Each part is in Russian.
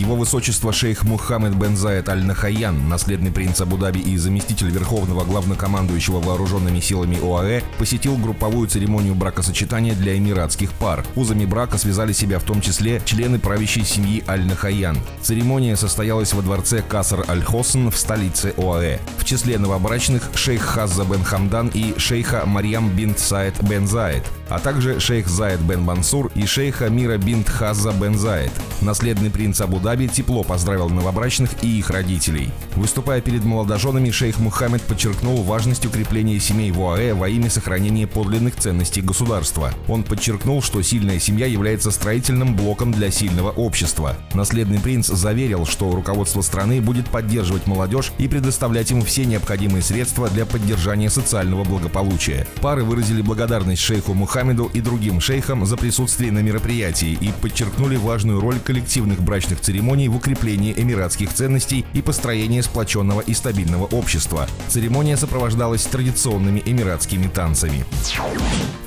Его высочество шейх Мухаммед бен Заед Аль-Нахаян, наследный принц Абу-Даби и заместитель верховного главнокомандующего вооруженными силами ОАЭ, посетил групповую церемонию бракосочетания для эмиратских пар. Узами брака связали себя в том числе члены правящей семьи Аль-Нахаян. Церемония состоялась во дворце Касар Аль-Хосн в столице ОАЭ. В числе новобрачных шейх Хазза бен Хамдан и шейха Марьям бинт Саид бен Заед, а также шейх Заид бен Мансур и шейха Мира бинт Хазза бен Заед. Наследный принц Абу-Даби тепло поздравил новобрачных и их родителей. Выступая перед молодоженами, шейх Мухаммед подчеркнул важность укрепления семей в ОАЭ во имя сохранения подлинных ценностей государства. Он подчеркнул, что сильная семья является строительным блоком для сильного общества. Наследный принц заверил, что руководство страны будет поддерживать молодежь и предоставлять им все необходимые средства для поддержания социального благополучия. Пары выразили благодарность шейху Мухаммеду и другим шейхам за присутствие на мероприятии и подчеркнули важную роль коллективных брачных церемоний в укреплении эмиратских ценностей и построении сплоченного и стабильного общества. Церемония сопровождалась традиционными эмиратскими танцами.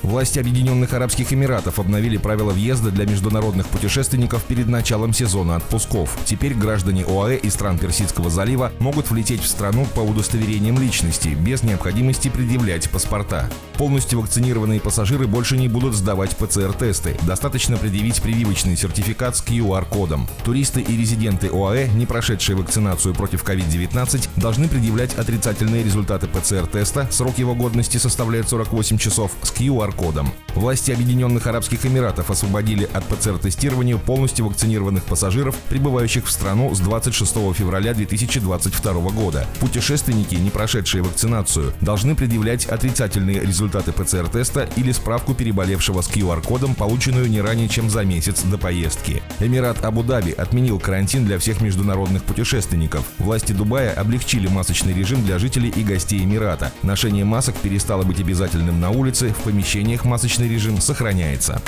Власти Объединенных Арабских Эмиратов обновили правила въезда для международных путешественников перед началом сезона отпусков. Теперь граждане ОАЭ и стран Персидского залива могут влететь в страну по удостоверениям личности, без необходимости предъявлять паспорта. Полностью вакцинированные пассажиры больше не будут сдавать ПЦР-тесты. Достаточно предъявить прививочный сертификат с QR-кодом. Туристы и резиденты ОАЭ, не прошедшие вакцинацию против COVID-19, должны предъявлять отрицательные результаты ПЦР-теста, срок его годности составляет 48 часов, с QR-кодом. Власти Объединенных Арабских Эмиратов освободили от ПЦР-тестирования полностью вакцинированных пассажиров, прибывающих в страну с 26 февраля 2022 года. Путешественники, не прошедшие вакцинацию, должны предъявлять отрицательные результаты ПЦР-теста или справку переболевшего с QR-кодом, полученную не ранее, чем за месяц до поездки. Эмират Абу-Даби отменил карантин для всех международных путешественников. Власти Дубая облегчили масочный режим для жителей и гостей Эмирата. Ношение масок перестало быть обязательным на улице, в помещениях масочный режим сохраняется.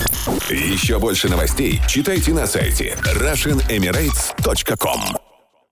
Еще больше новостей читайте на сайте RussianEmirates.com